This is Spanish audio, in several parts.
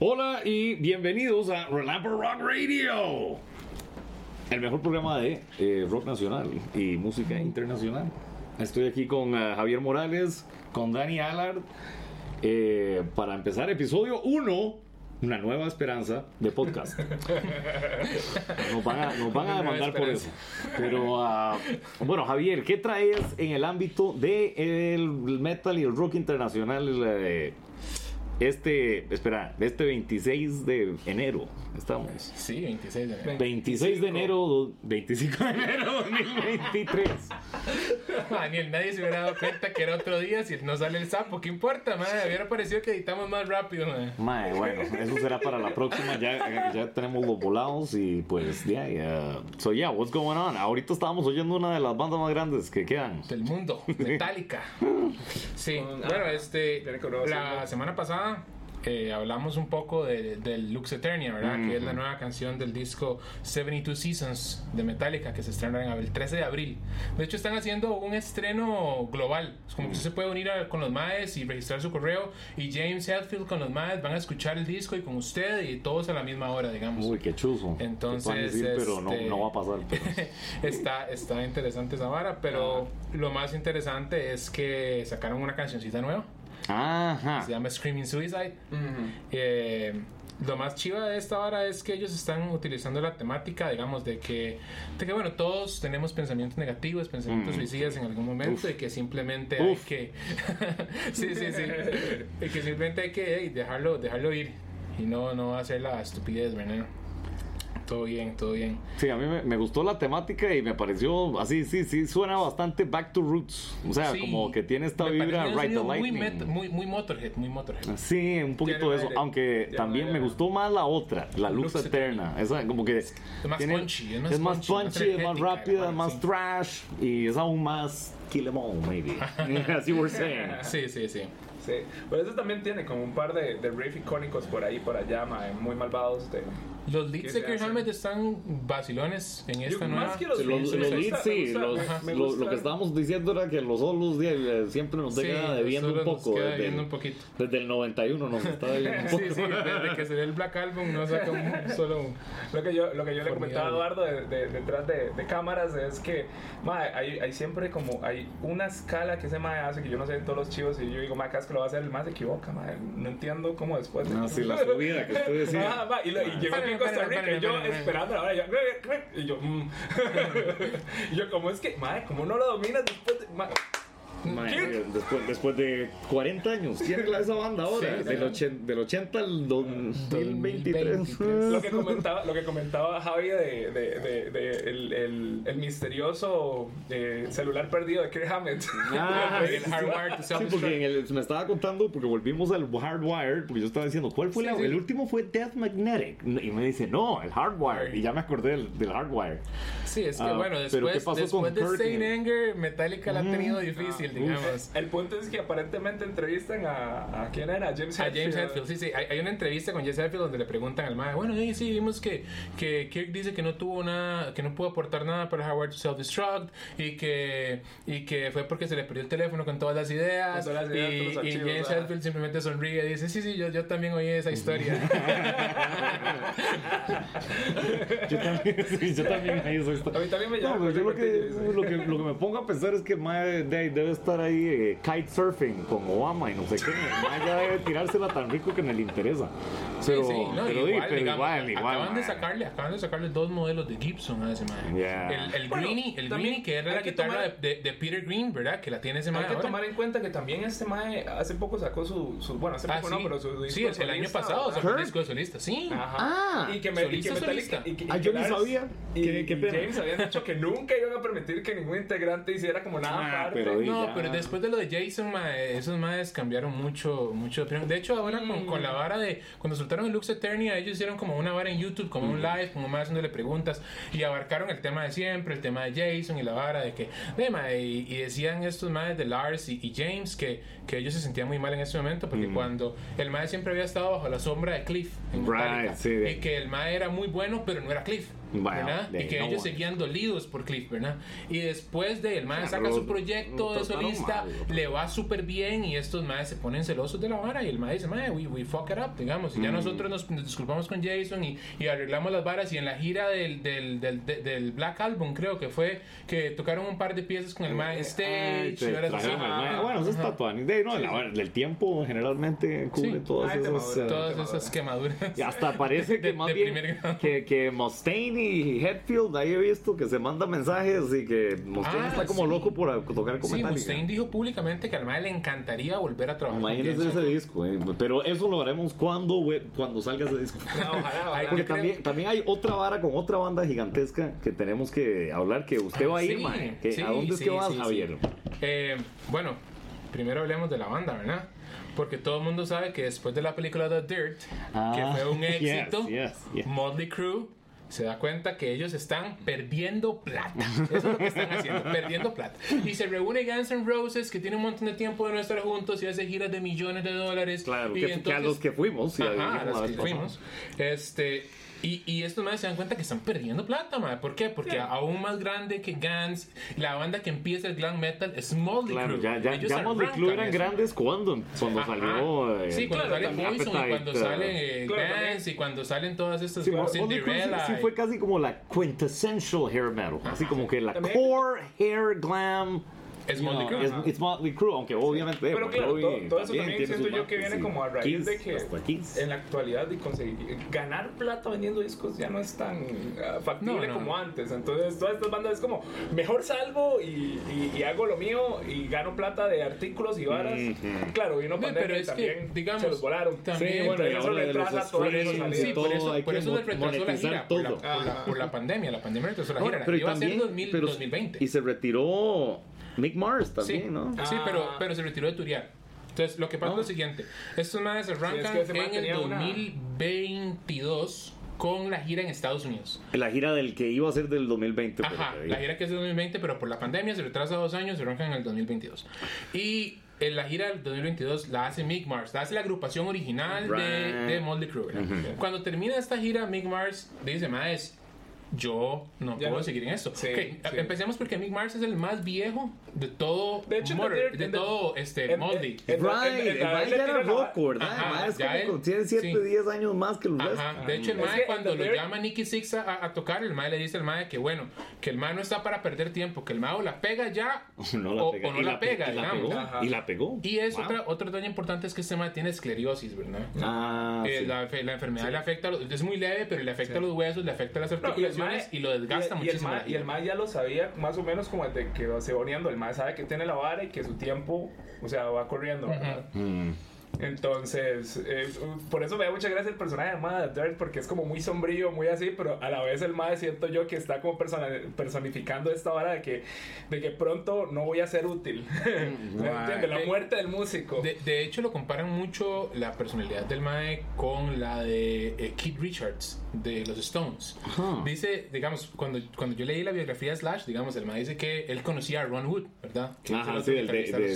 Hola y bienvenidos a Relamper Rock Radio, el mejor programa de eh, rock nacional y música internacional. Estoy aquí con eh, Javier Morales, con Dani Allard, eh, para empezar episodio 1, una nueva esperanza de podcast. Nos van a, nos van a demandar por eso. Pero ah, bueno, Javier, ¿qué traes en el ámbito del metal y el rock internacional? eh, este, espera, este 26 de enero estamos. Sí, 26 de enero. 26 de enero, do- 25 de enero 2023. Daniel, nadie se hubiera dado cuenta que era otro día si no sale el sapo. ¿Qué importa, madre? Hubiera parecido que editamos más rápido, madre. Bueno, eso será para la próxima. Ya, ya tenemos los volados y pues ya, ya. So yeah, what's going on? Ahorita estábamos oyendo una de las bandas más grandes que quedan. Del mundo, Metallica. Sí, bueno, este, la semana pasada eh, hablamos un poco de- del Lux Eternia, ¿verdad? Que es la nueva canción del disco 72 Seasons de Metallica que se estrena el 13 de abril. De hecho, están haciendo un estreno global. Es como que usted se puede unir a- con los maes y registrar su correo. Y James Hetfield con los maes van a escuchar el disco y con usted y todos a la misma hora, digamos. Uy, qué chuzo. Entonces, decir, pero no, este- no va a pasar. pero- está, está interesante esa vara, pero lo más interesante es que sacaron una cancioncita nueva. Ajá. Se llama Screaming Suicide. Eh, lo más chiva de esta vara es que ellos están utilizando la temática, digamos, de que, de que bueno, todos tenemos pensamientos negativos, pensamientos Mm. suicidas en algún momento Uf. y que simplemente hay que... sí, sí, sí. y que simplemente hay que hey, dejarlo, dejarlo ir y no, no hacer la estupidez, ¿verdad? Todo bien, todo bien. Sí, a mí me, me gustó la temática y me pareció así, sí, sí, suena bastante Back to Roots. O sea, Sí, como que tiene esta vibra Right the muy, Lightning. met- muy, muy Motorhead, muy Motorhead. Sí, un poquito Tiene de eso. aire. Aunque Tiene también me gustó más la otra, la Lux, Lux Eterna. Esa como que Es más punchy, es más es más punchy, punchy, es más rápida, hermano, más trash y es aún más kill em all, maybe. As you were saying. Sí, sí, sí. Sí, pero eso también tiene como un par de, de riff icónicos por ahí, por allá, mae, muy malvados. De, Los ¿Qué leads? Hammett están vacilones en esta Yo- nueva. más que los Los, leads, los leads, gusta- sí, los- lo, lo que estábamos diciendo era que los solos die- siempre nos Sí, deja los debiendo un poco. queda Desde, debiendo el- un poquito. desde el 91 nos está debiendo un Sí, poco. sí, desde que se ve el Black Album no saca un solo. Lo que yo, lo que yo le comentaba a. Eduardo de- de- detrás de, de cámaras es que mae, hay, hay siempre como hay una escala que ese mae hace que yo no sé en todos los chivos y yo digo, mae, vez que lo va a hacer el mae se equivoca, mae. No entiendo cómo después. de- No, sí, la subida que usted decía. Ah, y, lo- y llegó aquí en Costa Rica y yo esperando ahora yo, y yo, mm. y yo, ¿cómo es que, mae, cómo no lo dominas después de? ¿Qué? después, después de 40 años, tiene la- esa banda ahora, Sí, del, ochen- del 80 al 2023. 2023. Lo que comentaba, lo que comentaba Javi de, de, de, de el, el, el misterioso eh, celular perdido de Kirk Hammett. Ah, el hardware to Sí, porque en el- me estaba contando, porque volvimos al Hardwired, porque yo estaba diciendo, ¿cuál fue Sí, la- sí. el último? Fue Death Magnetic. Y me dice, no, el Hardwired. Y ya me acordé del, del Hardwired. Sí, es que Ah, bueno, pero ¿qué después, pasó después con de? Saint Anger, Metallica la ha tenido difícil, uf. Digamos. El punto es que aparentemente entrevistan a, a quién era, a James A Hetfield. James Hetfield, sí, sí. Hay, hay una entrevista con James Hetfield donde le preguntan al mae, bueno, sí, sí, vimos que, que Kirk dice que no tuvo nada, que no pudo aportar nada para to Self-Destruct y que, y que fue porque se le perdió el teléfono con todas las ideas. Con todas las ideas, y, James ajá. Hetfield simplemente sonríe y dice, sí, sí, yo, yo también oí esa historia. Yo también, sí, yo también ahí soy- A mí también me llama No, pues yo lo que, lo, que, lo que me pongo a pensar es que mae, debe estar ahí eh, kitesurfing con Obama y no sé qué. Ya debe tirársela tan rico que me le interesa. Pero, sí, sí, no, pero, di, igual, pero digamos, igual, igual. Acaban de sacarle, acaban de sacarle dos modelos de Gibson a ese mae. Yeah. El, el Bueno, Greenie, el Greenie que era la que guitarra tomar- de, de- de Peter Green, ¿verdad? Que la tiene ese mae Hay que ahora. tomar en cuenta que también este mae hace poco sacó su, su bueno, hace Ah, poco sí. no, pero su disco sí, el, el año solista, pasado sacó un disco de solista, sí. Ajá. Ah, y que, me, y que solista, solista. y que- y Ah, que yo ni sabía. y, pena. James habían dicho que nunca iban a permitir que ningún integrante hiciera como nada Ah, aparte. pero No. Pero después de lo de Jason, mae, esos maes cambiaron mucho, mucho de opinión. De hecho, ahora con, con la vara de. Cuando soltaron el Lux Eternia, ellos hicieron como una vara en YouTube, como un live, como más haciéndole preguntas. Y abarcaron el tema de siempre, el tema de Jason y la vara de que. De, mae, y, y decían estos maes de Lars y, y James que, que ellos se sentían muy mal en ese momento, porque cuando el mae siempre había estado bajo la sombra de Cliff en Right, sí, y que el mae era muy bueno, pero no era Cliff. Bueno, y que no, ellos bueno. seguían dolidos por Cliff, ¿verdad? Y después de el mae saca su proyecto de solista, mal, le va súper bien y estos maes se ponen celosos de la vara y el mae dice, mae, we, we fuck it up, digamos. Y Mm. ya nosotros nos, nos disculpamos con Jason y, y arreglamos las varas y en la gira del, del, del, de- del Black Album creo que fue que tocaron un par de piezas con el mae en Ay, stage. y mae. Bueno, eso está. De, no, Sí, la- sí. el tiempo generalmente cubre Sí. todas Ay, esas. eh, Todas esas quemaduras. y hasta parece que De- más de bien que, que Mustaine y Hetfield, ahí he visto que se mandan mensajes y que Mustaine Ah, está como sí. loco por a- tocar con Sí. Mustaine dijo públicamente que mae le encantaría volver a trabajar. Imagínense ese disco, eh. pero eso lo haremos cuando, cuando salga ese disco. No, ojalá, ojalá. Porque también, también hay otra vara con otra banda gigantesca que tenemos que hablar, que usted va a ir, Sí. Que- sí, ¿A dónde es que vas, Javier? Eh, bueno, primero hablemos de la banda, ¿verdad? Porque todo el mundo sabe que después de la película The Dirt, Ah, que fue un yes, éxito, yes, yes. Motley Crue se da cuenta que ellos están perdiendo plata. Eso es lo que están haciendo, perdiendo plata. Y se reúne Guns N' Roses, que tiene un montón de tiempo de no estar juntos y hace giras de millones de dólares. Claro, y que, que a los que fuimos, ya Ajá, a vez que fuimos. Este, y, y estos más se dan cuenta que están perdiendo plata, man. ¿Por qué? Porque aún más grande que Guns, la banda que empieza el glam metal es Motley Claro, Crue. ya, ya, Ellos ya Motley arrancan eran eso. grandes cuando, cuando Ajá. salió. eh, sí, cuando claro, sale también Poison y cuando eh, sale eh, claro. Guns y cuando salen todas estas Sí, sí- Cinderella. sí, y- fue casi como la quintessential hair metal. Así como que la También- core hair glam. Es Motley Crue. es- it's Motley Crue, aunque obviamente. Pero claro, todo, todo eso también siento yo que viene sí. como a raíz Kiss, de que en la actualidad de conseguir ganar plata vendiendo discos ya no es tan ah, factible No, no. como antes. Entonces todas estas bandas es como mejor salgo y, y- y hago lo mío y gano plata de artículos y varas. Ujú. Claro, vino Sí, pandemia pero y es que, también digamos, se los volaron. también- Sí, bueno, y eso retrasa salidas. Sí, por todo, eso, por que eso retrasó la gira, por la, todo. por, la, por la pandemia. La pandemia retrasó la gira. pero Iba a ser también, 2000, pero- 2020. Y se retiró Mick Mars también, sí, ¿no? Sí, Ah. pero, pero se retiró de turear. Entonces, lo que pasa Ah. es lo siguiente. Estos madres arrancan que ese man en el tenía una- 2022 con la gira en Estados Unidos. La gira del que iba a ser del 2020. pero Ajá, que- la gira que es de 2020, pero por la pandemia se retrasa dos años, se arrancan en el 2022. Y en la gira del 2022 la hace Mick Mars, la hace la agrupación original de, de Crue. ¿verdad? Cuando termina esta gira, Mick Mars dice, Maes, yo no Ya puedo no- seguir en esto. Sí, Ok, sí. Empecemos porque Mick Mars es el más viejo de todo De hecho, en Motor, The Dirt- de en The- todo este en- Right, el él ya era roco, ¿verdad? Ajá, es como él- tiene 7, sí. 10 años más que los Ajá, restos. de hecho el en cuando lo llama Nicky Six a, a tocar, el mae le dice al mae que bueno, que el mae no está para perder tiempo, que el mae o la pega ya No la o, pega. o no Y la, pe- pega, y la digamos. pegó. Y la pegó. Y es Wow. otra, otro detalle importante es que este mae tiene esclerosis, ¿verdad? Ah, Eh, la, la enfermedad le afecta, a los- es muy leve, pero le afecta a los huesos, le afecta a las articulaciones mae- y, lo desgasta y- y el muchísimo. mae- Y el mae ya lo sabía más o menos como desde que se va uniendo. El mae sabe que tiene la vara y que su tiempo, o sea, va corriendo. ¿verdad? Mm. Entonces, eh, por eso me da mucha gracia el personaje de Mae de Dirt, porque es como muy sombrío, muy así, pero a la vez el Mae siento yo que está como personificando esta vara de que, de que pronto no voy a ser útil. ¿Me Right. entiendes? La De- muerte del músico. De, de hecho, lo comparan mucho la personalidad del Mae con la de eh, Keith Richards de los Stones. Ajá. Dice, digamos, cuando, cuando yo leí la biografía de Slash, digamos, el Mae dice que él conocía a Ron Wood, ¿verdad? Que Ajá, sí, el de, de de de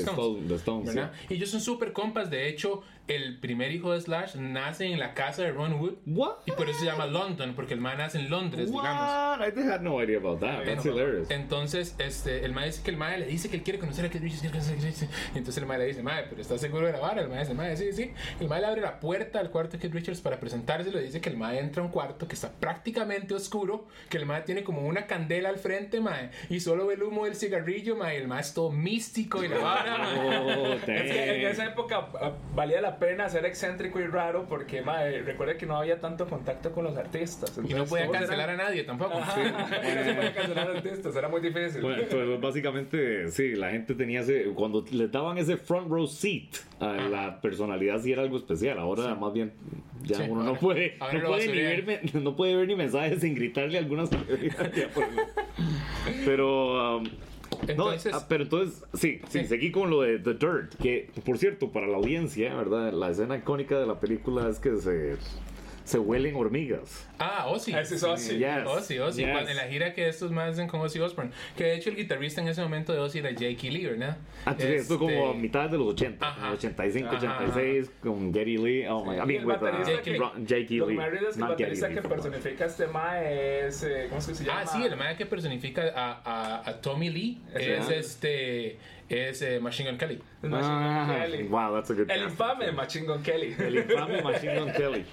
Stones, sí. ¿verdad? Y ellos son súper compas. De hecho, fechou. El primer hijo de Slash nace en la casa de Ron Wood. What? Y por eso se llama London, porque el man nace en Londres, digamos. What? I had no idea about that. That's hilarious. Entonces, este, el mae dice que el mae le dice que él quiere conocer a Keith Richards, quiere conocer a Richards. Y entonces el mae le dice, mae, pero ¿estás seguro de la vara? El mae dice, mae, sí, sí. El mae le abre la puerta al cuarto de Keith Richards para presentárselo y dice que el mae entra a un cuarto que está prácticamente oscuro, que el mae tiene como una candela al frente, mae, y solo ve el humo del cigarrillo, y el mae es todo místico y la vara. Oh, Es que en esa época ah, valía la pena ser excéntrico y raro porque, mae, recuerda que no había tanto contacto con los artistas. Y no podía cancelar eran- a nadie tampoco. Ajá, no se podía cancelar artistas, era muy difícil. Bueno, pues básicamente, sí, la gente tenía ese. Cuando le daban ese front row seat a la personalidad, sí era algo especial. Ahora, más bien, ya Sí, uno no puede, no, puede ni ver, no puede ver ni mensajes sin gritarle algunas Pero. um, no, ah, pero entonces, sí, sí, Sí. seguí con lo de The Dirt, que por cierto, para la audiencia, ¿verdad? La escena icónica de la película es que se, se huelen hormigas. Ah, Ozzy. Ese es Ozzy. Yes. Ozzy, Ozzy, Yes. cuando- en la gira que estos más hacen con Ozzy Osbourne. Que de hecho el guitarrista en ese momento de Ozzy era Jake Lee, ¿verdad? Ah, sí, esto es como a Este, mitad de los 80, Ajá. 85, Ajá, 86, con Getty Lee. Oh my god. I mean, el with uh, Jake Lee. Lo rico es que el baterista Lee, que personifica a este mae es. eh, ¿Cómo es que se llama? Ah, sí, el man que personifica a, a, a Tommy Lee es es. este. Es eh, Machine Gun Kelly. Gun Ah, Kelly. wow, that's a good El infame Machine Gun Kelly. El infame Machine Gun Kelly.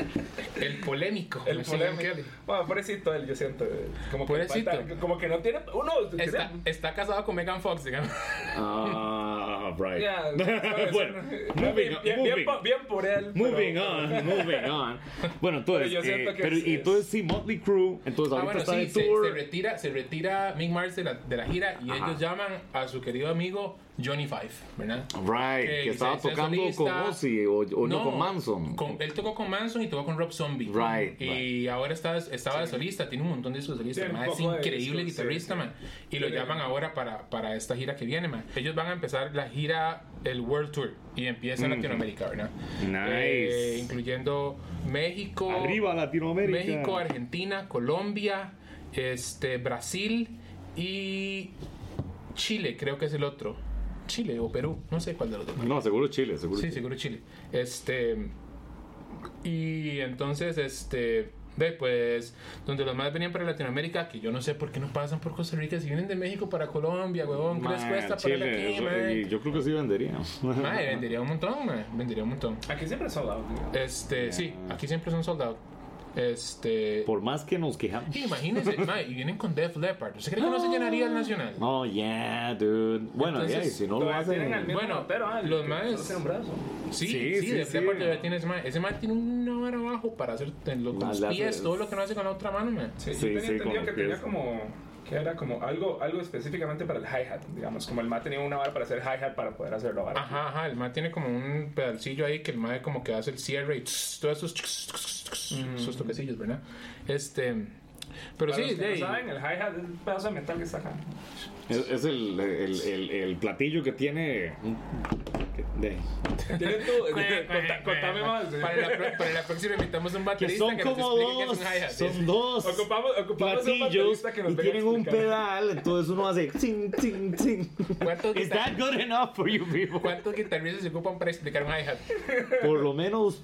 El polémico. El Machine Gun polémico. Kelly. Bueno, pobrecito él, yo siento. eh, Como que, Pobrecito. falta- como que no tiene. Uno. Está, está casado con Megan Fox, digamos. Ah, right. Ya, bueno, bien, moving, bien, bien, moving. po- bien por él. Moving pero- on, moving on. Bueno, entonces, Pero yo siento eh, que pero, es- y entonces sí, Motley Crue, entonces Ah, ahorita bueno, está sí, de se, tour. se retira, se retira Mick Mars de la, de la gira y Ajá. ellos llaman a su querido amigo Johnny Five, ¿verdad? Right, que que estaba tocando solista. con Ozzy o, o no, con Manson. con- él tocó con Manson y tocó con Rob Zombie. Right, Y ahora está, estaba de solista, tiene un montón de discos de solista. Tiene un man, es increíble guitarrista, sí. man. Y lo llaman ahora para, para esta gira que viene, man. Ellos van a empezar la gira, el World Tour, y empieza en Latinoamérica, ¿verdad? Nice. Eh, incluyendo México. Arriba Latinoamérica. México, Argentina, Colombia, este, Brasil y Chile, creo que es el otro. Chile o Perú, no sé cuál de los dos. No, seguro Chile, seguro Sí, Chile. seguro Chile. Este. Y entonces, este. Ve, pues, donde los más venían para Latinoamérica, que yo no sé por qué no pasan por Costa Rica, si vienen de México para Colombia, huevón, ¿qué les cuesta Chile, ponerle aquí, eso- man? y yo creo que sí vendería. Mae, vendería un montón, man, vendería un montón. Aquí siempre son out. Este, sí, aquí siempre son soldados. Este. Por más que nos quejamos. Y imagínense, mae, y vienen con Def Leppard. ¿Usted cree que no se llenaría el nacional? Oh, yeah, dude. Bueno, Entonces, yeah, y si no lo al hacen. mismo Bueno, rapero, ah, los maes-. Sí, Sí, sí, sí, Def sí. Leppard todavía tiene ese mae. Ese mae tiene una vara abajo para hacer con los pies, todo lo que no hace con la otra mano, man. Sí, Sí, yo tenía sí, entendido que que tenía como que era como algo algo específicamente para el hi-hat, digamos, como el ma tenía una vara para hacer hi-hat para poder hacerlo ahora. Ajá, ajá, el mae tiene como un pedalcillo ahí que el mae como que hace el cierre y tss, todos esos, tss, tss, tss, esos toquecillos, ¿verdad? Este, pero Para sí, los que de no saben, el hi-hat es un pedazo de metal que está acá. Es, es el, el, el, el platillo que tiene. De, Tiene conta- contame más. Para la, para la próxima invitamos a un que baterista son que, nos como qué dos. es un hi-hat. Son dos. Ocupamos, ocupamos un platillos baterista que nos y tienen un pedal, entonces uno hace ting, ting, ting. ¿Cuántos, Is guitar- that good enough for you people? ¿Cuántos guitarristas se ocupan para explicar un hi-hat? Por lo menos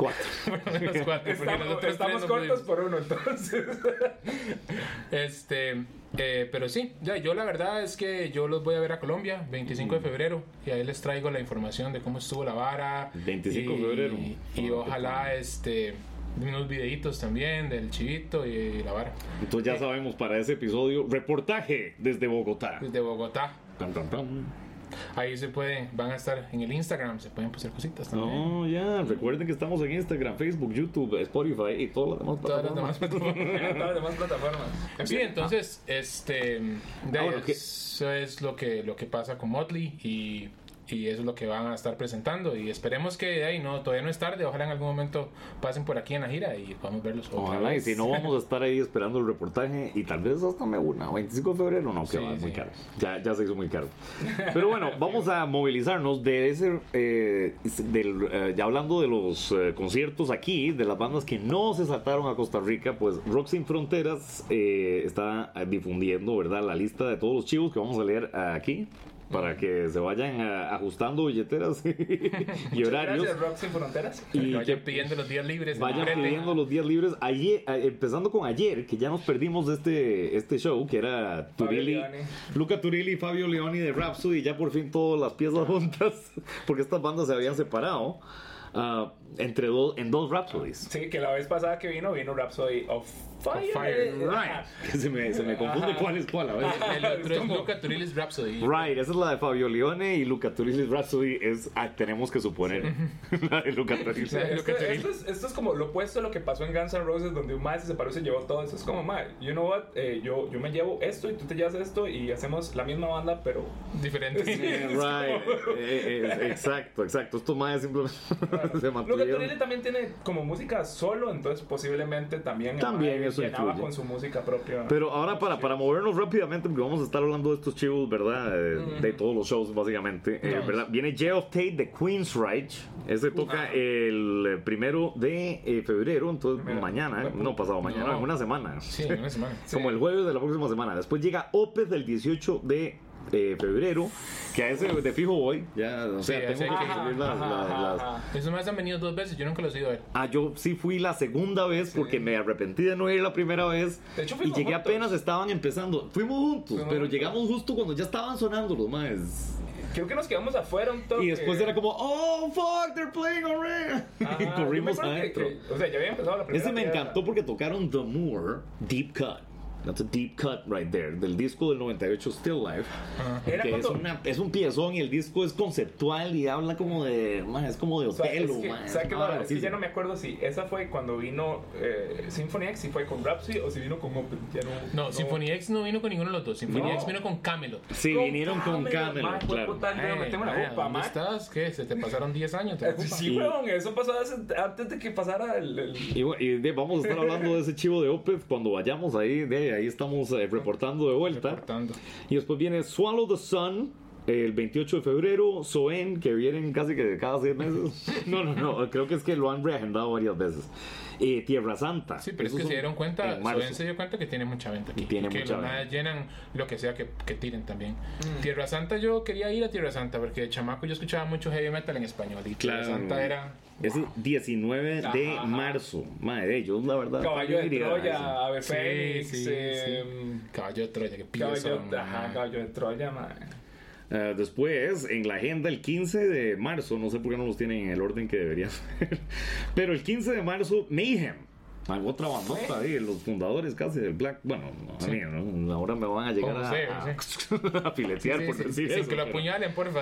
cuatro. Por lo menos cuatro, porque Estamos, nosotros estamos tres no cortos pudimos. por uno, entonces. Este, eh, pero sí, ya, yo la verdad es que yo los voy a ver a Colombia, 25 de febrero, y ahí les traigo la información de cómo estuvo la vara. 25 de febrero. Y, Ah, ojalá, este, unos videitos también del chivito y la vara. Entonces ya sabemos para ese episodio, reportaje desde Bogotá. Desde Bogotá. Tan, tan, tan. Ahí se pueden, van a estar en el Instagram, se pueden hacer cositas también. No, ya, recuerden que estamos en Instagram, Facebook, YouTube, Spotify y todas las demás Todas las plataformas. demás plataformas. Todas las demás plataformas. Sí, entonces, este, de Ah, eso es lo que, lo que pasa con Motley y, y eso es lo que van a estar presentando y esperemos que de ahí no, todavía no es tarde, ojalá en algún momento pasen por aquí en la gira y podamos verlos Ojalá, y si no vamos a estar ahí esperando el reportaje y tal vez hasta me una. 25 de febrero, no, que Sí, va, es muy sí. caro. Ya, ya se hizo muy caro. Pero bueno, vamos a movilizarnos de ese. eh, del, eh, ya hablando de los eh, conciertos aquí, de las bandas que no se saltaron a Costa Rica, pues Rock Sin Fronteras eh, está difundiendo, ¿verdad? La lista de todos los chivos que vamos a leer aquí. Para que se vayan eh, ajustando billeteras y horarios. Gracias, Rock Sin Fronteras. Y vayan que pidiendo los días libres. Vayan pidiendo los días libres. Ayer, empezando con ayer, que ya nos perdimos de este, este show, que era Turilli. Luca Turilli y Fabio Leoni de Rhapsody, ya por fin todas las piezas juntas, porque estas bandas se habían separado ah, entre dos, en dos Rhapsodies. Sí, que la vez pasada que vino, vino Rhapsody of Fire. Fire, Right. Que se me, se me confunde Ajá. cuál es cuál a veces. El otro es como- Luca Turilli's Rhapsody. Right, esa es la de Fabio Leone y Luca Turilli's Rhapsody es, ah, tenemos que suponer, la de Luca Turilli. Sí. Esto, Luca esto es, esto es como lo opuesto a lo que pasó en Guns N' Roses, donde un mae se separó y se llevó todo. Eso es como, mae, you know what, Eh, yo, yo me llevo esto y tú te llevas esto y hacemos la misma banda, pero Diferente. Sí. Right, eh, eh, exacto, exacto. Estos más simplemente. se Luca mantuvieron. Turilli también tiene como música solo, entonces posiblemente también, También mae eso llenaba influye. con su música propia. Pero ahora para, para movernos rápidamente, porque vamos a estar hablando de estos chivos, ¿verdad? De, de todos los shows, básicamente. eh. ¿verdad? Viene Jay of Tate de Queensryche. Ese toca el eh, primero de eh, febrero, entonces Mira, mañana, no pasado mañana, No. en una semana. Sí, en una semana. Como el jueves de la próxima semana. Después llega Opeth el 18 de eh, febrero, que a ese de fijo voy. Ya, o sea, Sí, tengo que conseguir las- las- las-. Esos más han venido dos veces, yo nunca los he ido a ver. Ah, yo sí fui la segunda vez porque me arrepentí de no ir la primera vez. De hecho, y llegué juntos. apenas estaban empezando. Fuimos juntos, Fuimos pero juntos. llegamos justo cuando ya estaban sonando los más. Creo que nos quedamos afuera un toque. Y después era como, oh fuck, they're playing already. Ajá, y me corrimos acuerdo que- adentro. que- o sea, ya había empezado la primera Ese me encantó porque tocaron The Moore Deep Cut. That's a deep cut right there. Del disco del 98 Still Life. Era que es, una, es un piezón y el disco es conceptual y habla como de. man, es como de O sea, hotel. es que, man, ¿sabe qué ah, raro? Es que sí, ya no me acuerdo si esa fue cuando vino eh, Symphony X, si fue con Rhapsody o si vino con Open. Ya no, No, Symphony X no vino con ninguno de los dos. Symphony No. X vino con Camelot. Sí, vinieron con Camelot, fue claro. puta, yo me tengo una Ay, jupa, ¿Dónde mae. estás? ¿Qué? ¿Se te pasaron 10 años? ¿Te Eh? Sí, weón, eso pasó hace- antes de que pasara el. el- Y, bueno, y de- vamos a estar hablando de ese chivo de Opeth cuando vayamos ahí. De ahí estamos eh, reportando de vuelta. Y después viene Swallow the Sun. El 28 de febrero, Soen, que vienen casi que cada seis meses. No, no, no, creo que es que lo han reagendado varias veces. Eh, Tierra Santa. Sí, pero es que se dieron cuenta. Soen se dio cuenta que tiene mucha venta aquí. Y tiene que mucha los venta. llenan lo que sea que, que tiren también. Mm. Tierra Santa, yo quería ir a Tierra Santa porque de chamaco yo escuchaba mucho heavy metal en español y Tierra Claro. Santa era. Es el 19 de Ajá, ajá. marzo. Madre, ellos, la verdad. Caballo de. Troya, Ave Sí, Fénix, sí, em, Caballo de Troya, que pillo Caballo, son, ajá, caballo de Troya, man. Eh, después, en la agenda, el 15 de marzo, no sé por qué no los tienen en el orden que deberían ser, pero el 15 de marzo, Mayhem. Ah, Otra bandota ahí, los fundadores casi del Black. Bueno, a mí, ¿no? ahora me van a llegar Como a, a, a filetear Sí, por sí, decir sin eso. que lo pero- apuñalen, porfa.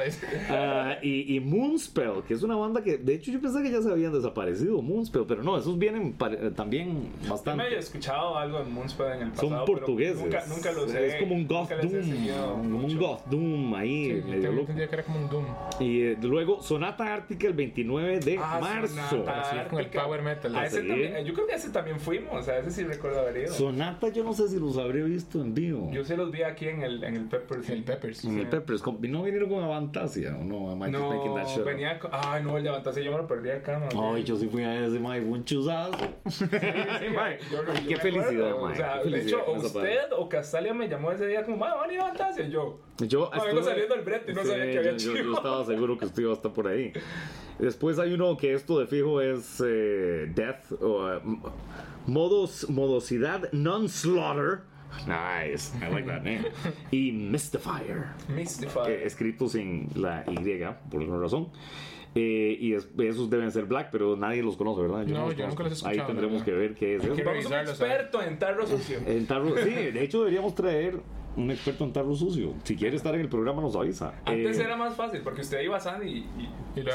Ah, y, y Moonspell, que es una banda que de hecho yo pensaba que ya se habían desaparecido, Moonspell, pero no, esos vienen pare- también Yo bastante. me había escuchado algo en Moonspell en el pasado. Son pero portugueses. Nunca, nunca los he es como un Goth he Doom. Como un. Goth Doom ahí, Sí, yo medio loco. que era como un Doom. Y eh, luego Sonata Ártica el 29 de Ah, marzo. Sonata Así con el power metal. A ese Sí. también, yo creo que a ese también fuimos, a ese sí recuerdo haber ido. Sonata yo no sé si los habré visto en vivo. Yo se los vi aquí en el, en el Peppers. El Peppers. en el Peppers. ¿No vinieron con Avantasia o no? Am I making that No, venía con... Ay, no, el levantarse yo me lo perdí acá, man. Ay, yo sí fui a ese, mae, fue un chuzazo. Sí, mae, yo- yo Qué me felicidad, mae, O sea, qué de hecho, usted o Castalia me llamó ese día como, "Ma, van a ir a levantarse. Y yo, Yo No, vengo saliendo del brete y no sabía que había yo, yo- yo estaba seguro que usted iba a estar por ahí. Después hay uno que esto de fijo es eh, Death o eh, m- modos, modosidad non-slaughter. Nice, I like that name. Y Mystifier, Mystify. eh, escrito sin la Y por alguna razón. Eh, y es- esos deben ser black, pero nadie los conoce, ¿verdad? No, los yo nunca conozco. los he Ahí escuchado, tendremos la que ver qué es eso. Vamos a un ¿sabe? experto en tarro sucio. En tarro, sí, de hecho deberíamos traer un experto en tarro sucio. Si quiere estar en el programa nos avisa. Antes Eh, era más fácil porque usted iba a Sandy y, y, Y lo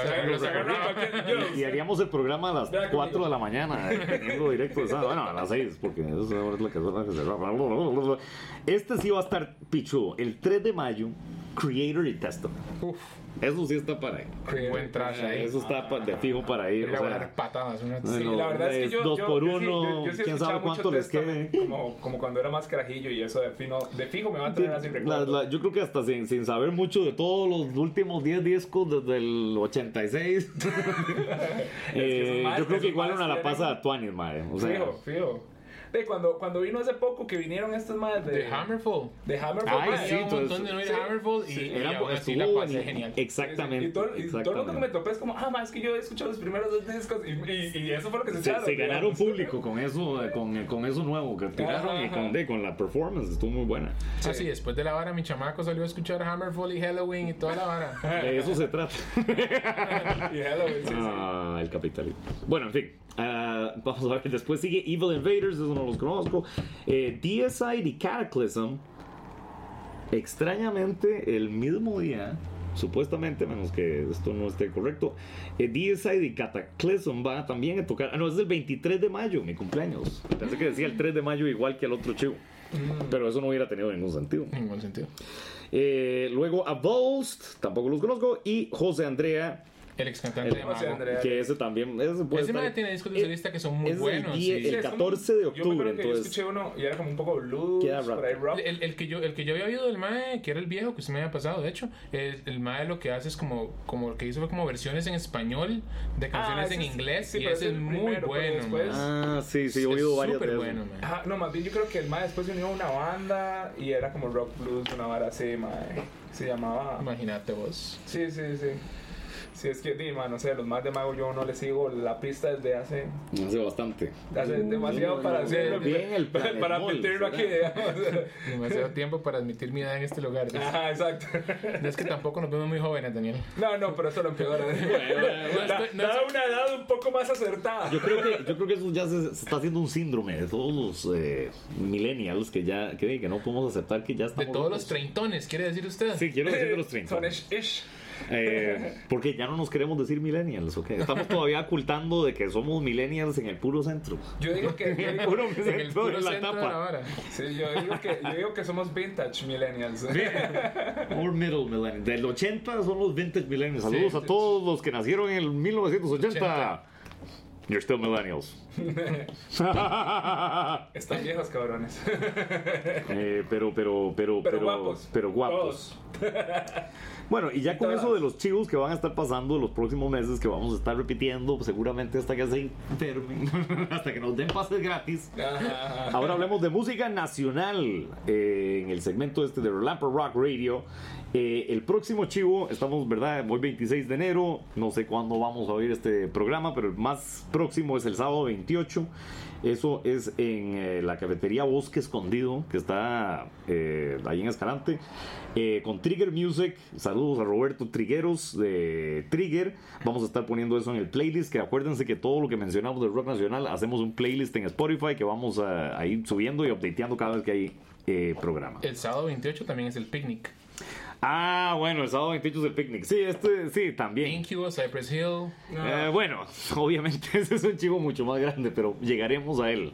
Y, y haríamos el programa a las Vea 4 conmigo. de la mañana, teniendo directo de sábado. Bueno, a las 6, porque eso es la que suena que se Este sí va a estar pichudo. El 3 de mayo, Creator y Testament. Uf, Eso sí está para ir. un buen trash ahí. Eso está de fijo para ir. A o sea, patadas. una- Sí, la verdad es que yo, dos yo- por yo uno, yo- yo sí he quién sabe cuánto les quede. Como, como cuando era más carajillo y eso de fijo, de fijo me va a traer así La- recuerdo. la- yo creo que hasta sin, sin saber mucho de todos los últimos 10 discos desde el 86, eh, esos más- yo creo que esos igual una la pasa a Tuanis, madre. O sea, Fijo, fijo. De cuando, cuando vino hace poco que vinieron estos más de, De Hammerfall. de Hammerfall. Ay, mae, sí, un entonces- montón de sí, a Hammerfall y, sí, y era, aún así la pasé genial. Exactamente. Y todo, y todo el mundo que me topé es como, ah, más es que yo he escuchado los primeros dos discos y, y, y eso fue lo que se se, echaron. se ganaron digamos. público con eso, eh, con, con eso nuevo que tiraron y Ajá, con, ajá. de, con la performance, estuvo muy buena. Ah, sí, después de la vara, mi chamaco salió a escuchar Hammerfall y Halloween y toda la vara. De eso se trata. Y Halloween, sí, sí. Ah, el capitalismo. Bueno, en fin. Ah, vamos a ver. Después sigue Evil Invaders, eso no los conozco. Eh, DSI y Cataclysm. Extrañamente, el mismo día, supuestamente, menos que esto no esté correcto, eh, DSI y Cataclysm va también a tocar. Ah, no, es el 23 de mayo, mi cumpleaños. Pensé que decía el 3 de mayo igual que el otro chivo. Pero eso no hubiera tenido ningún sentido. En ningún sentido. Eh, luego a Volst, tampoco los conozco. Y José Andrea El ex cantante El- de Mago. Andrea. Que ese también. Ese puede Ese estar- mae tiene discos de Eh, solista que son muy es el buenos. día- sí. el Sí, es como- 14 de Yo me octubre, acuerdo que yo entonces. escuché uno y era como un poco blues, por ahí rock. El, el que yo, el que yo había oído del Mae, que era el viejo que usted me había pasado, de hecho, el, el Mae lo que hace es como, como lo que hizo fue como versiones en español de canciones ese en es- inglés sí, y ese es es el muy primero, pero bueno. después-. Ah, sí, sí, he Es oído varias súper bueno, mae. Ajá, no, más bien yo creo que el mae después se unió a una banda y era como rock blues, una vara así, mae. Se llamaba... Imagínate vos. Sí, sí, sí. Sí, es que, di, man, no sé, los más de mago yo no les sigo la pista desde hace, Hace bastante. hace demasiado para hacerlo. bien el para, para admitirlo aquí, digamos. Demasiado tiempo para admitir mi edad en este lugar. Ajá, exacto. Es que tampoco nos vemos muy jóvenes, Daniel. No, no, pero eso lo empeora. no Da, estoy- no da una edad un poco más acertada. Yo creo que, yo creo que eso ya se, se está haciendo un síndrome de todos los eh, millennials que ya que, que no podemos aceptar que ya De estamos. todos los treintones, ¿quiere decir usted? Sí, quiero decir de los 30. Son ish, ish. Eh, porque ya no nos queremos decir millennials, ¿ok? Estamos todavía ocultando de que somos millennials en el puro centro. Yo digo que. Yo digo, Puro En el centro puro de la centro de la tapa. vara. sí, yo digo que, yo digo que somos vintage millennials. Or middle millennials. Del 80 son los vintage millennials. Saludos Sí, a todos los que nacieron en el 1980. 80. You're still millennials. Están viejos, cabrones. Eh, pero, pero, pero, Pero guapos. Pero guapos. Bueno, y ya con eso de los chivos que van a estar pasando los próximos meses, que vamos a estar repitiendo pues, seguramente hasta que se enfermen, hasta que nos den pases gratis. Ahora hablemos de música nacional eh, en el segmento este de Relamper Rock Radio. Eh, el próximo chivo, estamos, ¿verdad? Hoy 26 de enero, no sé cuándo vamos a oír este programa, pero el más próximo es el sábado 28. Eso es en eh, la cafetería Bosque Escondido, que está eh, ahí en Escalante, eh, con Trigger Music. Saludos a Roberto Trigueros de Trigger. Vamos a estar poniendo eso en el playlist, que acuérdense que todo lo que mencionamos del rock nacional, hacemos un playlist en Spotify que vamos a, a ir subiendo y updateando cada vez que hay programa. El sábado 28 también es el picnic. Ah, bueno, el sábado 28 es el picnic. Sí, este, sí, también. Incubus, Cypress Hill. Eh, bueno, obviamente ese es un chivo mucho más grande, pero llegaremos a él.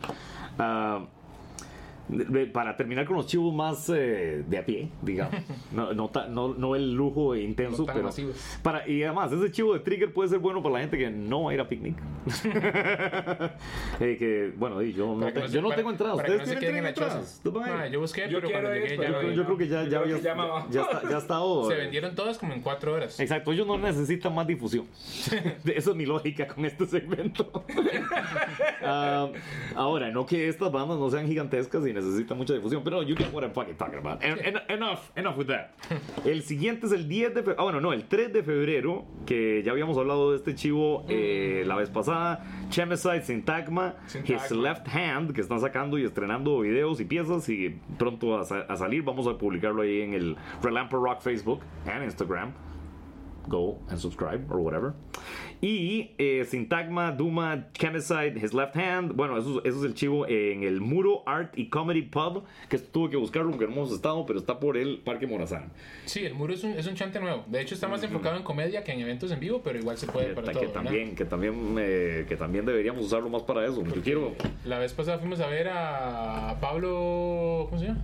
Ah, de- para terminar con los chivos más eh, de a pie, digamos. No, no, ta- no, no el lujo intenso, pero. masivos. Para, y además, ese chivo de Trigger puede ser bueno para la gente que no va a ir a picnic. Eh, que, bueno, y yo te- no yo no para- tengo entradas. ¿Ustedes tienen yo busqué, Yo pero cuando llegué ya, yo, yo creo que ya, ya, había- que ya, ya está, ya estado. Se vendieron todas como en cuatro horas. Exacto, ellos no necesitan más difusión. Esa es mi lógica con este segmento. Ah, ahora, no que estas bandas no sean gigantescas y necesitan mucha difusión, pero you get what I'm fucking talking about. En- en- enough, enough with that. El siguiente es el 10 de febrero. Ah, bueno, no, el 3 de febrero, que ya habíamos hablado de este chivo eh, la vez pasada. Chemicide, Syntagma, Syntagma. His Left Hand, que están sacando y estrenando videos y piezas y pronto a salir. Vamos a publicarlo ahí en el Relamper Rock Facebook and Instagram go and subscribe or whatever. Y eh, Syntagma, Duma, Chemicide, His Left Hand. Bueno, eso, eso es el chivo en el Muro Art y Comedy Pub, que tuve que buscarlo porque no hemos estado, pero está por el Parque Morazán. Sí, el muro es un, es un chante nuevo. De hecho, está más enfocado en comedia que en eventos en vivo, pero igual se puede para todo. que también, que, también, eh, que también deberíamos usarlo más para eso. Yo quiero. La vez pasada fuimos a ver a Pablo. ¿Cómo se llama?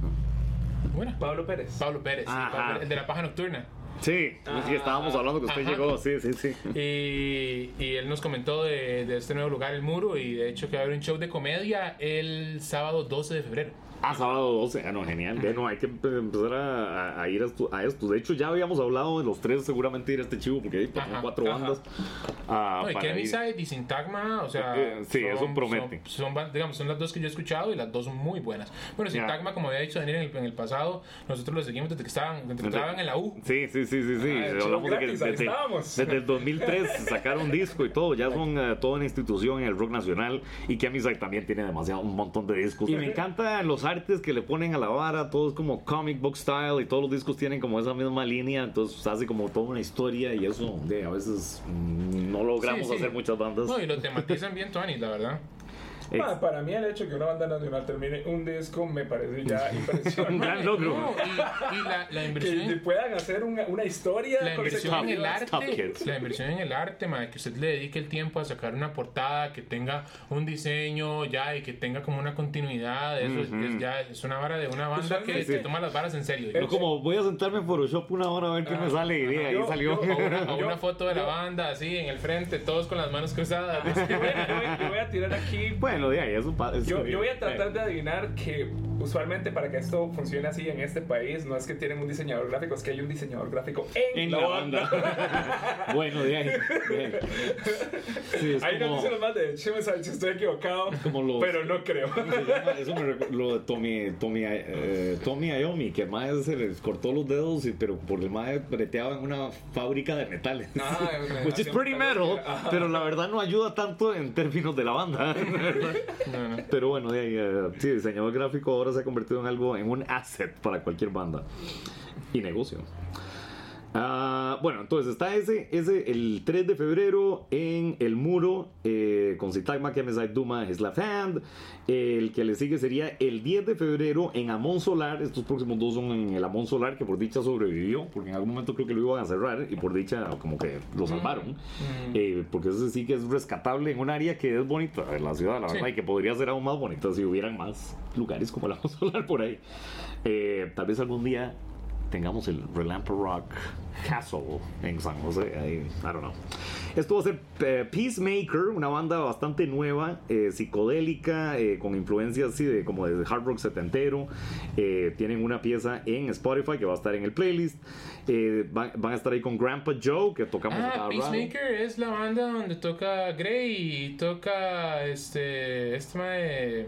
¿Cómo era? Pablo Pérez. Pablo Pérez. Pablo Pérez, el de la paja nocturna. Sí, sí, estábamos hablando que usted Ajá. llegó. Sí, sí, sí. Y, y él nos comentó de, de este nuevo lugar, El Muro, y de hecho que va a haber un show de comedia el sábado 12 de febrero. Ah, sábado 12. Ah, no, genial. Bueno, hay que empe- empezar a, a- ir a esto, a esto. De hecho, ya habíamos hablado de los tres seguramente ir a este chivo porque hay pues, Ajá, cuatro ajá. bandas. ah, No, y. Chemicide y Syntagma, o sea, Eh, sí, eso promete. Son, son digamos, son las dos que yo he escuchado y las dos son muy buenas. Bueno, Ya. Syntagma, como había dicho Daniel en el, en el pasado, nosotros lo seguimos desde que estaban, desde que estaban en la U. Sí, sí, sí, sí, sí. Ah, Hablamos de que ahí desde, desde el 2003 sacaron disco y todo. Ya son eh, toda una institución en el rock nacional. Y Chemicide también tiene demasiado, un montón de discos. Y me encantan los artes que le ponen a la vara. Todo es como comic book style y todos los discos tienen como esa misma línea. Entonces hace como toda una historia y eso de, a veces mm, no logramos Sí, sí. hacer muchas bandas. No, y lo tematizan bien, Tony, la verdad. Para mí el hecho que una banda nacional termine un disco me parece ya Un impresionante. gran logro. No, y, y la, la inversión que en- puedan hacer una, una historia la inversión en el arte, la inversión en el arte, ma, que usted le dedique el tiempo a sacar una portada, que tenga un diseño ya y que tenga como una continuidad, eso es- es, ya es una vara de una banda que toma las varas en serio. No como voy a sentarme en Photoshop una hora a ver qué me sale y de ahí Yo- salió. yo- una, Yo- foto de la banda así en el frente, todos con las manos cruzadas. Yo voy, yo voy- yo voy a tirar aquí bueno, de ahí es un pa- es- Yo, yo voy a tratar de adivinar que usualmente para que esto funcione así en este país no es que tienen un diseñador gráfico, es que hay un diseñador gráfico en, en la, la banda. banda. bueno, de ahí. de ahí. Sí, como, más de Chemo Sánchez, estoy equivocado, como los- pero no creo. eso me lo de Tommy, Tommy, eh, Tommy Iommi, que mae se les cortó los dedos, y, pero por el mae breteaba en una fábrica de metales. Ah, Which is pretty metal, pero la verdad no ayuda tanto en términos de la banda. ¿verdad? No, no. Pero bueno, de ahí, eh, sí, diseñador gráfico se ha convertido en algo, en un asset para cualquier banda y negocio. Ah, bueno, entonces está ese, ese el 3 de febrero en el muro eh, con Sitagma, Kemesai Duma, Left Hand. El que le sigue sería el 10 de febrero en Amon Solar. Estos próximos dos son en el Amon Solar, que por dicha sobrevivió, porque en algún momento creo que lo iban a cerrar y por dicha como que lo salvaron. Eh, porque ese sí que es rescatable en un área que es bonita la ciudad, la Sí. verdad, y que podría ser aún más bonita si hubieran más lugares como el Amon Solar por ahí. Eh, tal vez algún día tengamos el Relampa Rock Castle en San José. Ahí, I don't know. Esto va a ser eh, Peacemaker, una banda bastante nueva, eh, psicodélica, eh, con influencias así de como de hard rock setentero. Eh, tienen una pieza en Spotify que va a estar en el playlist. Van, van a estar ahí con Grandpa Joe, que tocamos Ah. Peacemaker es la banda donde toca Grey y toca este. Este mae.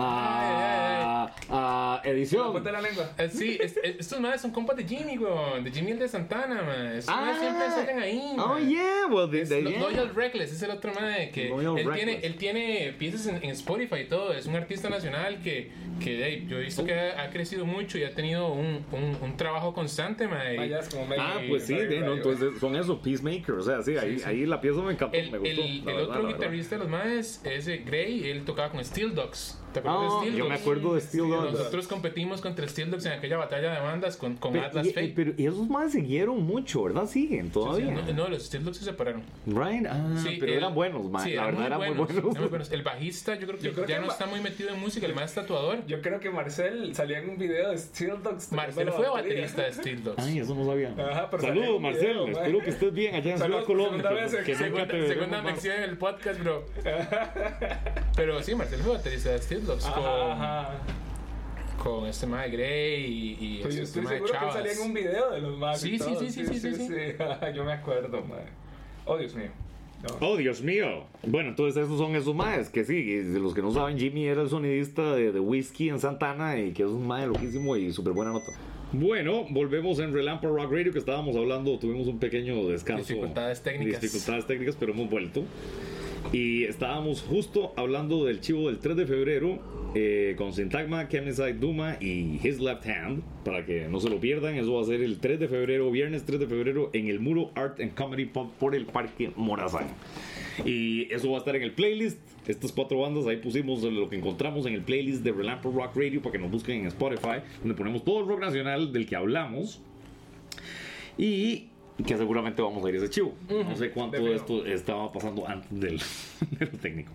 Ah, Ah, ah, edición. Ponte la lengua. eh, sí, es- es- estos madres son compas de Jimmy, weón. De Jimmy el de Santana, man. Estos Ah. siempre salen ahí, Oh, man. yeah. Well, de- Lo- yeah. Loyal Reckless es el otro mae que Loyal él tiene, Reckless. él tiene piezas en, en Spotify y todo. Es un artista nacional que, que hey, yo he visto que ha, ha crecido mucho y ha tenido un, un, un trabajo constante, mae. Vaya, es como medio- Ah, pues sí, de, no, entonces son eso, Peacemaker, o sea, sí, ahí, ahí la pieza me encantó, El, me gustó. el, la el verdad, otro la verdad. guitarrista de los maes es eh, Gray, él tocaba con Steel Dogs. ¿Te Steel yo me acuerdo de Steel Dogs. Nosotros competimos contra Steel Dogs en aquella batalla de bandas con, con Pero, Atlas y, Fate. pero y esos más siguieron mucho, ¿verdad? Siguen Sí, todavía. no, no, los Steel Dogs se separaron. Right? Ah, Sí, pero el- eran buenos, man. sí, la verdad eran muy buenos. eran muy buenos. El bajista, yo creo que Yo creo ya que no está muy metido en música, el más tatuador. Yo creo que Marcel salía en un video de Steel Dogs. Marcel fue baterista de Steel Dogs. Ay, eso no sabía. Ajá, Saludos, Marcel. video, man. Espero que estés bien allá en Ciudad Colombia. segunda mención en el podcast, bro. Pero sí, Marcel fue baterista de Steel Dogs con, Ajá, ajá. con este mae Gray y, y Pues este estoy mae seguro que él Chavas. salía en un video de los más. Sí, sí, sí, sí, sí, sí, sí. yo me acuerdo, man. Oh, Dios mío. No. Oh, Dios mío. Bueno, entonces esos son esos maes que sí, de los que no saben, Jimmy era el sonidista de, de Whiskey en Santana y que es un mae loquísimo y súper buena nota. Bueno, volvemos en Relampa Rock Radio que estábamos hablando, tuvimos un pequeño descanso. Dificultades técnicas. Dificultades técnicas, pero hemos vuelto. Y estábamos justo hablando del chivo del 3 de febrero eh, con Syntagma, Chemicide Duma y His Left Hand. Para que no se lo pierdan, eso va a ser el 3 de febrero, viernes 3 de febrero, en el Muro Art and Comedy Pub por el Parque Morazán. Y eso va a estar en el playlist. Estas cuatro bandas, ahí pusimos lo que encontramos en el playlist de Relampo Rock Radio para que nos busquen en Spotify, donde ponemos todo el rock nacional del que hablamos. Y que seguramente vamos a ir a ese chivo. No sé cuánto De esto estaba pasando antes del, técnico.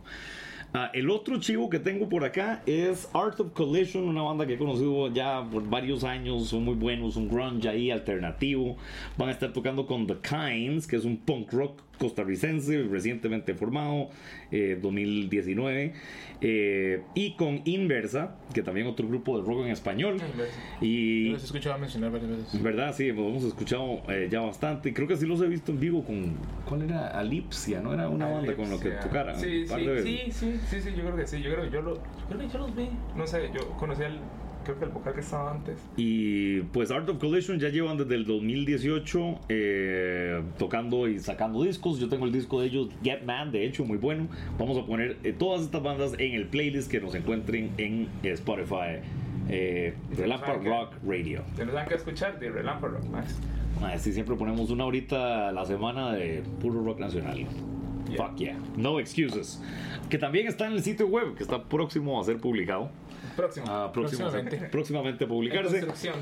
Ah, el otro chivo que tengo por acá es Art of Collision, una banda que he conocido ya por varios años, son muy buenos, un grunge ahí alternativo. Van a estar tocando con The Kinds, que es un punk rock costarricense recientemente formado, eh, 2019, eh, y con Inversa, que también otro grupo de rock en español. Yo Y los he escuchado mencionar varias veces. ¿Verdad? Sí, los hemos escuchado eh, ya bastante. Creo que sí los he visto en vivo con. ¿Cuál era? Alipsia, ¿no? Era una banda con lo que tocaran. Sí, sí, sí, sí, sí, yo creo que sí. Yo creo que yo, lo, yo creo que yo los vi. No sé, yo conocí al. Creo que el vocal que estaba antes. Y pues Art of Collision ya llevan desde el 2018 eh, tocando y sacando discos. Yo tengo el disco de ellos, Get Man, de hecho, muy bueno. Vamos a poner eh, todas estas bandas en el playlist que nos encuentren en Spotify. Eh, Relampa que- Rock Radio. Dan que escuchar de Relámpago, Max. Ah, sí, siempre ponemos una horita a la semana de puro rock nacional. Fuck yeah. No excuses. Que también está en el sitio web, que está próximo a ser publicado. Próximo. Ah, próximo Próximamente. próximamente a En publicarse. construcción.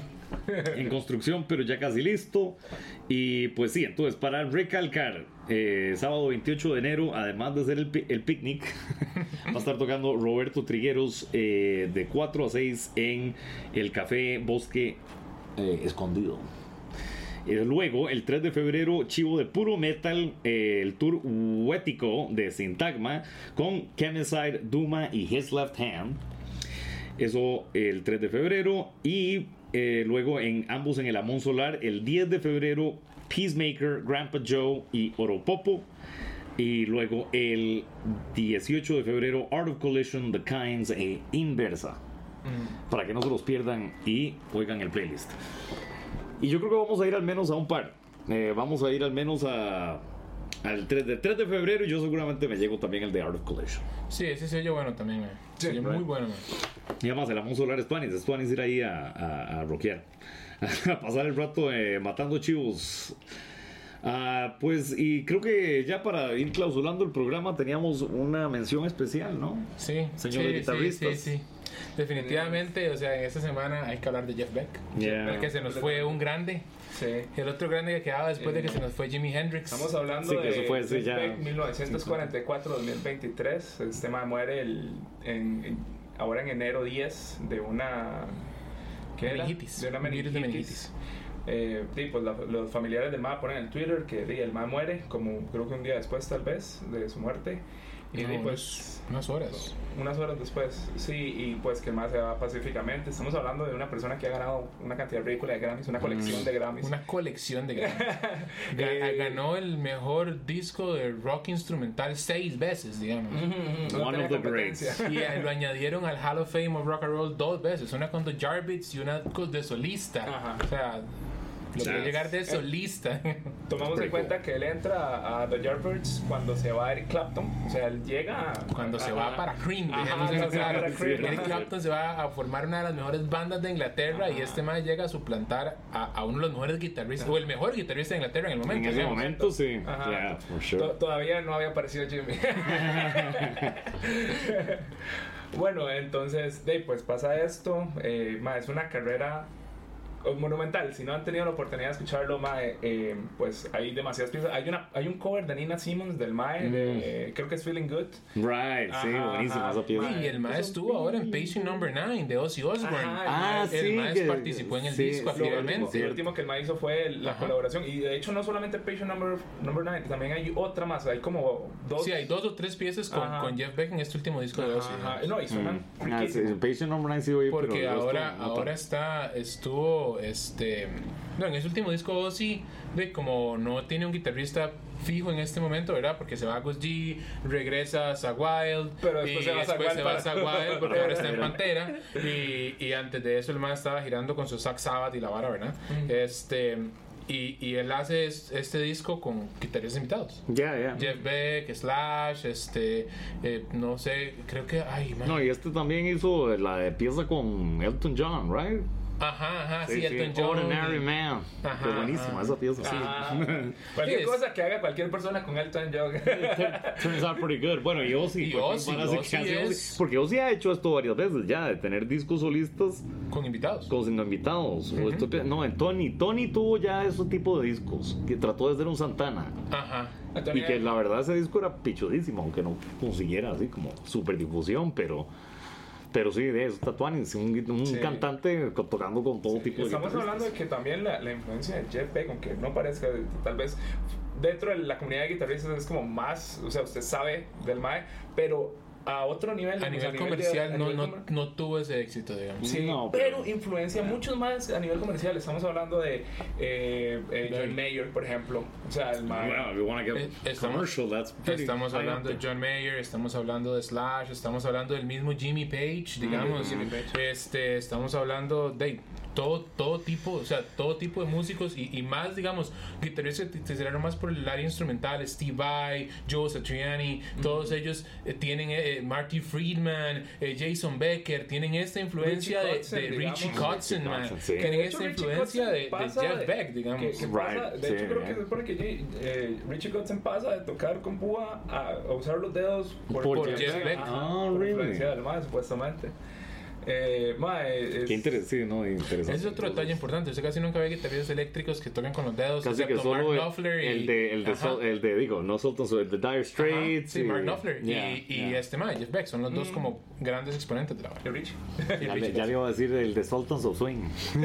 en construcción, pero ya casi listo. Y pues sí, entonces para recalcar, eh, sábado 28 de enero, además de ser el, el picnic, va a estar tocando Roberto Trigueros eh, de 4 a 6 en el Café Bosque eh, Escondido. Eh, luego, el 3 de febrero, Chivo de Puro Metal, eh, el tour huético de Sintagma con Chemicide, Duma y His Left Hand. Eso el 3 de febrero. Y eh, luego en ambos en el Amón Solar, el 10 de febrero, Peacemaker, Grandpa Joe y Oropopo. Y luego el 18 de febrero, Art of Collision, The Kinds e Inversa. Para que no se los pierdan y oigan el playlist. Y yo creo que vamos a ir al menos a un par. Eh, vamos a ir al menos a. Al 3 de, 3 de febrero y yo seguramente me llego también el de Art of Collision. Sí, ese se oye bueno también, man. Se oye muy right. bueno, man. Y además, el Amon Solar es Tuanis, es Tuanis ir ahí a, a, a rockear, a pasar el rato eh, matando chivos. Ah, pues, y creo que ya para ir clausurando el programa teníamos una mención especial, ¿no? Sí, Señores sí, guitarristas. Sí, sí, sí. Definitivamente, o sea, en esta semana hay que hablar de Jeff Beck. Yeah. Que se nos fue un grande. Sí. El otro grande que quedaba después de que se nos fue Jimi Hendrix. Estamos hablando Sí, que de eso fue Jeff ya- Beck, 1944-2023. El tema muere el, en, en- ahora en enero 10 de una... ¿qué era? Meningitis. De una Un virus de meningitis. Eh, sí, pues la- los familiares del MA ponen en Twitter que di, el MA muere, como creo que un día después tal vez de su muerte. Y No, pues unas horas. unas horas después, sí, y pues que MA se va pacíficamente. Estamos hablando de una persona que ha ganado una cantidad ridícula de Grammys, una colección de Grammys. Mm. Una colección de Grammys. Eh, Ganó el mejor disco de rock instrumental seis veces, digamos. Ujú, no One of the greats. Y eh, lo añadieron al Hall of Fame of Rock and Roll dos veces, una con The Jarbeats y una con- de solista. Ajá. O sea, logró Yes. llegar de solista. Tomamos en cuenta que él entra a The Yardbirds cuando se va Eric Clapton. O sea, él llega. a- Cuando se a- va para Cream, Ajá, eso se va para Cream, Eric. Clapton se va a formar una de las mejores bandas de Inglaterra y este man llega a suplantar a, a uno de los mejores guitarristas, o el mejor guitarrista de Inglaterra en el momento. En ese digamos. momento, sí. Ajá. Yeah, for sure. Todavía no había aparecido Jimmy. bueno, entonces, de, pues pasa esto. Eh, ma, es una carrera eh, monumental. Si no han tenido la oportunidad de escucharlo, ma, eh, eh, pues hay demasiadas piezas. Hay, una, hay un cover de Nina Simmons del Mae, de- creo que es Feeling Good. Right, sí, Ajá, buenísima ajá. esa pieza. Y el maestro estuvo ahora en Patient Number 9 de Ozzy Osbourne. Ajá, Ah, el sí, maestro que- participó en el sí, disco sí, Lo activamente. último, lo último que el Mae hizo fue la Ajá. colaboración. Y de hecho, no solamente Patient Number, number 9, también hay otra más. Hay como dos. Sí, hay dos o tres piezas con, con Jeff Beck en este último disco de Ozzy. Ajá, ¿no? Y suenan Ah, sí. Patient Number 9 sí pero Porque el resto ahora, ahora está, estuvo, este, no, en ese último disco Ozzy, de como no tiene un guitarrista fijo en este momento, ¿verdad? Porque se va a Gus G, regresa a Wild, Pero después y se va a después se va a Wylde porque ahora está en Pantera, y, y antes de eso el man estaba girando con su Zack Sabbath y la vara, ¿verdad? Este, y, y él hace es- este disco con guitarristas invitados. Ya, ya. Jeff Beck, Slash, este, eh, no sé, creo que, ay, man. No, y este también hizo la de pieza con Elton John, right? Ajá, ajá, sí, Elton John. Ordinary Man. Ajá, Qué buenísima ajá. esa pieza. Ah, cualquier Sí, es- cosa que haga cualquier persona con Elton John. Turns out pretty good. Bueno, y Ozzy. Y ¿por qué Ozzy, hacer Ozzy es- Ozzy? Porque Ozzy ha hecho esto varias veces ya, de tener discos solistas Con invitados. con siendo invitados. O esto que- no, en Tony. Tony tuvo ya ese tipo de discos, que trató de ser un Santana. Ajá. Y que la verdad ese disco era pichudísimo, aunque no consiguiera así como super difusión, pero... Pero sí, de eso, Tatuanis, un, un Sí. cantante tocando con todo tipo de Estamos hablando de que también la, la influencia de Jeff Beck, aunque no parezca, tal vez dentro de la comunidad de guitarristas es como más, o sea, usted sabe del MAE, pero a otro nivel. A nivel de- comercial a no, nivel no, no tuvo ese éxito, digamos. Sí, No, pero, pero- influencia muchos más a nivel comercial. Estamos hablando de eh, eh, John Mayer, por ejemplo. O sea, el want to Eh, get estamos- commercial, that's pretty Estamos hablando de. John Mayer, estamos hablando de Slash, estamos hablando del mismo Jimmy Page, digamos. Jimmy Page. Este, estamos hablando de todo, todo tipo, o sea, todo tipo de músicos y, y más, digamos, guitarristas que se tiraron más por el área instrumental, Steve Vai, Joe Satriani, todos ellos eh, tienen eh, Marty Friedman, eh, Jason Becker, tienen esta influencia Richie de, Kotzen, de digamos. Richie Kotzen, Richie man, sí. tienen esta Richie influencia de, Jeff Beck, digamos. que- que Right, pasa- de hecho, sí, creo que es porque eh, Richie Kotzen pasa de tocar con púa a, usar los dedos por, Por Jeff influencia- Beck. Ah, por really? mae, supuestamente. Eh, mae, es- Qué interesante, sí, ¿no? Interesante. Ese es otro detalle importante. Usted casi nunca ve guitarristas eléctricos que tocan con los dedos. Casi que excepto solo Mark el, y- el de, el de. Sol- el de, digo, no Sultan, el de Dire Straits. Sí, y- Mark Knopfler y- Yeah, y, yeah. este man, Jeff Beck, son los dos como grandes exponentes de la de banda. Ya, le- Richie ya le iba a decir el de Sultans of Swing.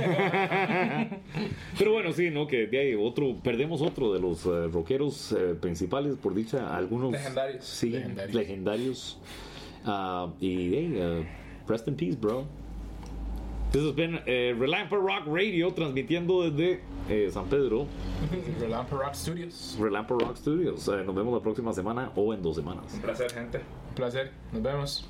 Pero bueno, sí, ¿no? Que de ahí otro, perdemos otro de los eh, rockeros eh, principales, por dicha, algunos Legendarios. Sí, Legendarios. legendarios. Ah, y hey, uh, rest in peace, bro. This has been eh, Relampa Rock Radio transmitiendo desde eh, San Pedro, Relampa Rock Studios. Relampa Rock Studios. Eh, nos vemos la próxima semana o en dos semanas. Un placer, gente. Un placer. Nos vemos.